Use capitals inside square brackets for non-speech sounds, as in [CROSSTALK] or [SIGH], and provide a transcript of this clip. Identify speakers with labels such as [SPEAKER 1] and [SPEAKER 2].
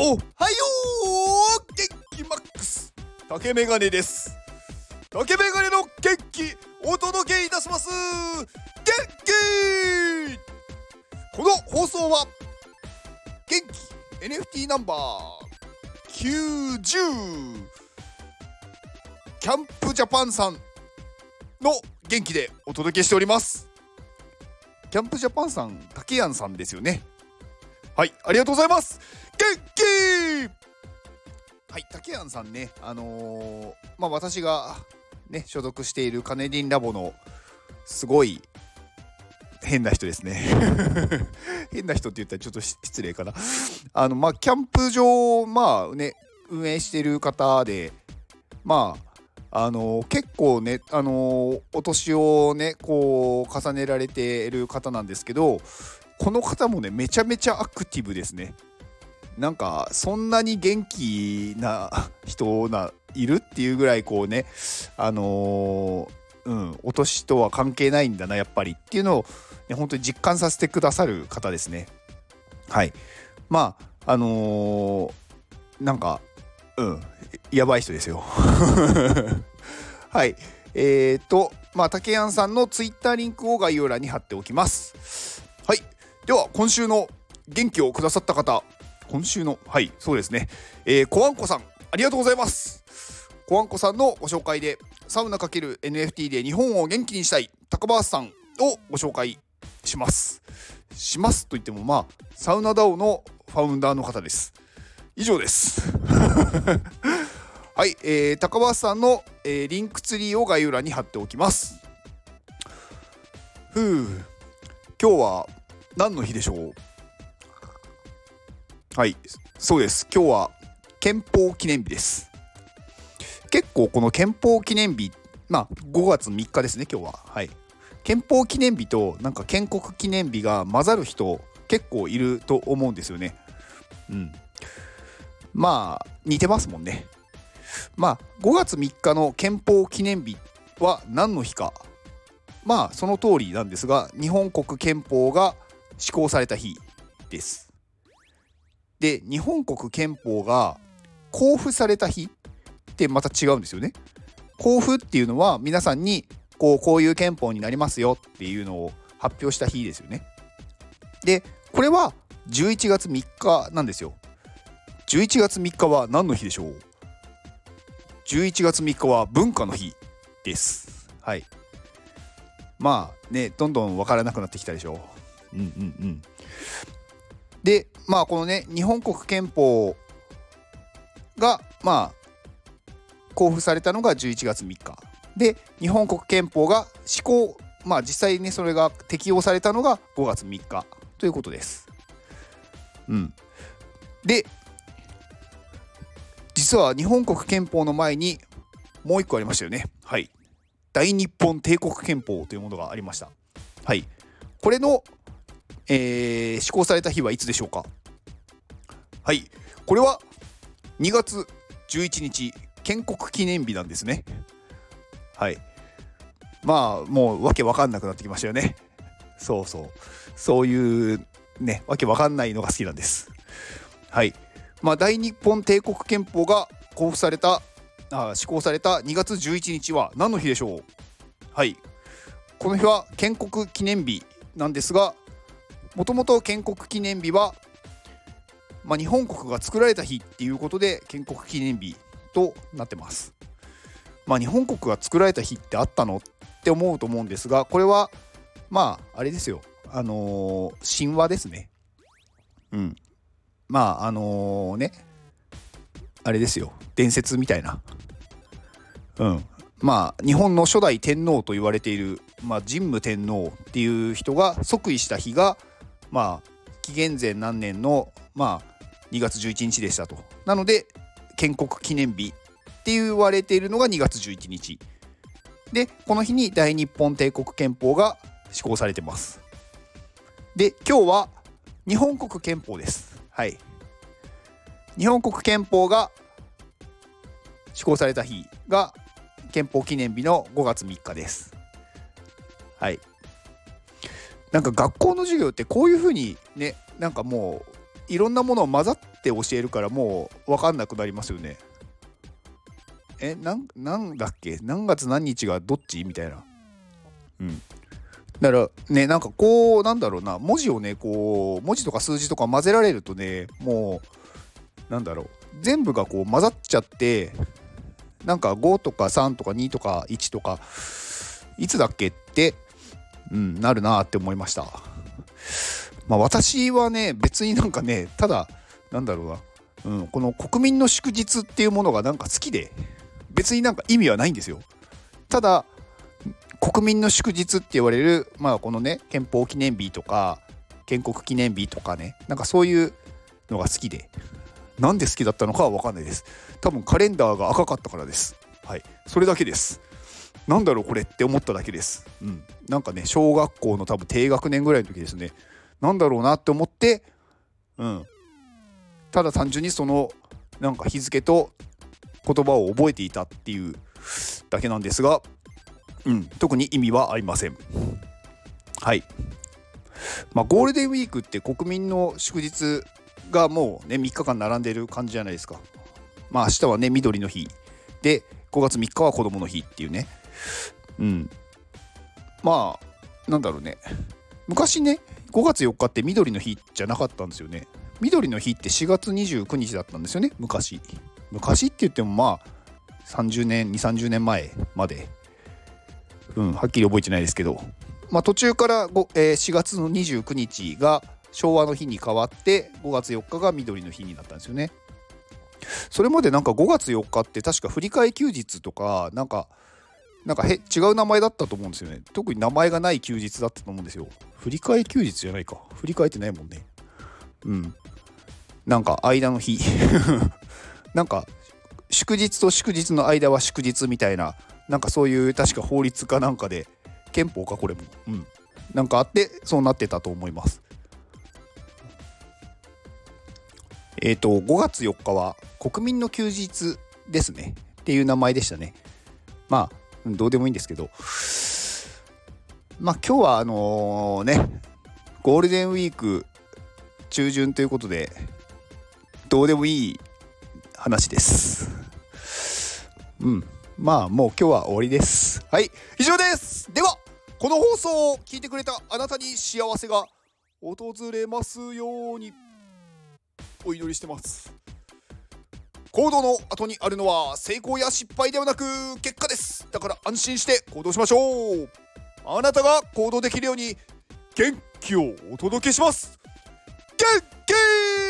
[SPEAKER 1] おはよう元気マックス。竹メガネです。竹メガネの元気お届けいたします。元気この放送は元気 NFT ナンバー90キャンプジャパンさんの元気でお届けしております。キャンプジャパンさん竹やんさんですよね。はいありがとうございます。はい竹やんさんねあのー、まあ私がね所属しているカネディンラボのすごい変な人ですね。[LAUGHS] 変な人って言ったらちょっと失礼かな。あのまあキャンプ場まあね運営してる方でまああの結構ね、あのお年をねこう重ねられている方なんですけどこの方もねめちゃめちゃアクティブですね。なんかそんなに元気な人ないるっていうぐらいこうねあのー、うんお年とは関係ないんだなやっぱりっていうのを、ね、本当に実感させてくださる方ですね。はい。まああのー、なんかうんやばい人ですよ。[LAUGHS] はい。えーとまあ竹谷さんのツイッターリンクを概要欄に貼っておきます。はい。では今週の元気をくださった方今週のはいそうですね。えー、コアンコさんありがとうございます。コアンコさんのご紹介でサウナ ×NFT で日本を元気にしたい高橋さんをご紹介します。しますと言ってもまあサウナダオのファウンダーの方です。以上です。[LAUGHS] はい、えー、高橋さんの、えー、リンクツリーを概要欄に貼っておきます。ふう今日は何の日でしょう？はい。そうです。今日は憲法記念日です。結構この憲法記念日まあ5月3日ですね今日は。はい。憲法記念日となんか建国記念日が混ざる人結構いると思うんですよね。うん。まあ似てますもんね。まあ5月3日の憲法記念日は何の日か。まあその通りなんですが日本国憲法が施行された日です。で日本国憲法が公布された日ってまた違うんですよね。公布っていうのは皆さんにこうこういう憲法になりますよっていうのを発表した日ですよね。でこれは11月3日なんですよ。11月3日は何の日でしょう ?11 月3日は文化の日です。はい。まあねどんどん分からなくなってきたでしょう。うんうんうん。でまあこのね日本国憲法がまあ公布されたのが11月3日で日本国憲法が施行まあ実際にそれが適用されたのが5月3日ということです。うん、で実は日本国憲法の前にもう一個ありましたよね。はい。大日本帝国憲法というものがありました。はい。これのえー、施行された日はいつでしょうか？はい。これは2月11日建国記念日なんですね。はい。まあもうわけわかんなくなってきましたよね。そうそう。そういうねわけわかんないのが好きなんです。はい。まあ大日本帝国憲法が公布されたあ施行された2月11日は何の日でしょう？はい。この日は建国記念日なんですがもともと建国記念日は、まあ、日本国が作られた日っていうことで建国記念日となってます。まあ、日本国が作られた日ってあったのって思うと思うんですがこれはまああれですよあのー、神話ですね。うん。まああのー、ねあれですよ伝説みたいな。うん。まあ日本の初代天皇と言われている、まあ、神武天皇っていう人が即位した日がまあ紀元前何年のまあ2月11日でしたと。なので建国記念日って言われているのが2月11日。でこの日に大日本帝国憲法が施行されてます。で今日は日本国憲法です。はい。日本国憲法が施行された日が憲法記念日の5月3日です。はい。なんか学校の授業ってこういうふうにねなんかもういろんなものを混ざって教えるからもう分かんなくなりますよね。えなんなんだっけ？何月何日がどっち？みたいな。うん。だからねなんかこうなんだろうな文字をねこう文字とか数字とか混ぜられるとねもうなんだろう全部がこう混ざっちゃってなんか5とか3とか2とか1とかいつだっけって、うん、なるなって思いました。まあ私はね別になんかねただなんだろうな、うん、この国民の祝日っていうものがなんか好きで別になんか意味はないんですよ。ただ国民の祝日って言われる、まあ、このね憲法記念日とか建国記念日とかねなんかそういうのが好きでなんで好きだったのかは分かんないです。多分カレンダーが赤かったからです。はい。それだけです。なんだろうこれって思っただけです。うん。なんかね小学校の多分低学年ぐらいの時ですね。なんだろうなって思ってうんただ単純にそのなんか日付と言葉を覚えていたっていうだけなんですがうん、特に意味はありません。はい。まあ、ゴールデンウィークって国民の祝日がもうね、3日間並んでる感じじゃないですか。まあ、明日はね、緑の日。で、5月3日は子供の日っていうね。うん。まあ、なんだろうね。昔ね、5月4日って緑の日じゃなかったんですよね。緑の日って4月29日だったんですよね、昔。昔って言ってもまあ、30年、2、30年前までうん、はっきり覚えてないですけど、まあ、途中から5、えー、4月の29日が昭和の日に変わって5月4日が緑の日になったんですよね。それまでなんか5月4日って確か振り替休日とかなんかなんかへ違う名前だったと思うんですよね。特に名前がない休日だったと思うんですよ。振り替休日じゃないか。振り替えてないもんね。うん。なんか間の日 [LAUGHS] なんか祝日と祝日の間は祝日みたいななんかそういう確か法律かなんかで憲法かこれもうんなんかあってそうなってたと思いますえっ、ー、と5月4日は国民の休日ですねっていう名前でしたねまあどうでもいいんですけど。まあ今日はあのねゴールデンウィーク中旬ということでどうでもいい話です。うん。まあもう今日は終わりです。はい。以上です。ではこの放送を聞いてくれたあなたに幸せが訪れますように。お祈りしてます。行動の後にあるのは成功や失敗ではなく結果です。だから安心して行動しましょう。あなたが行動できるように元気をお届けします。元気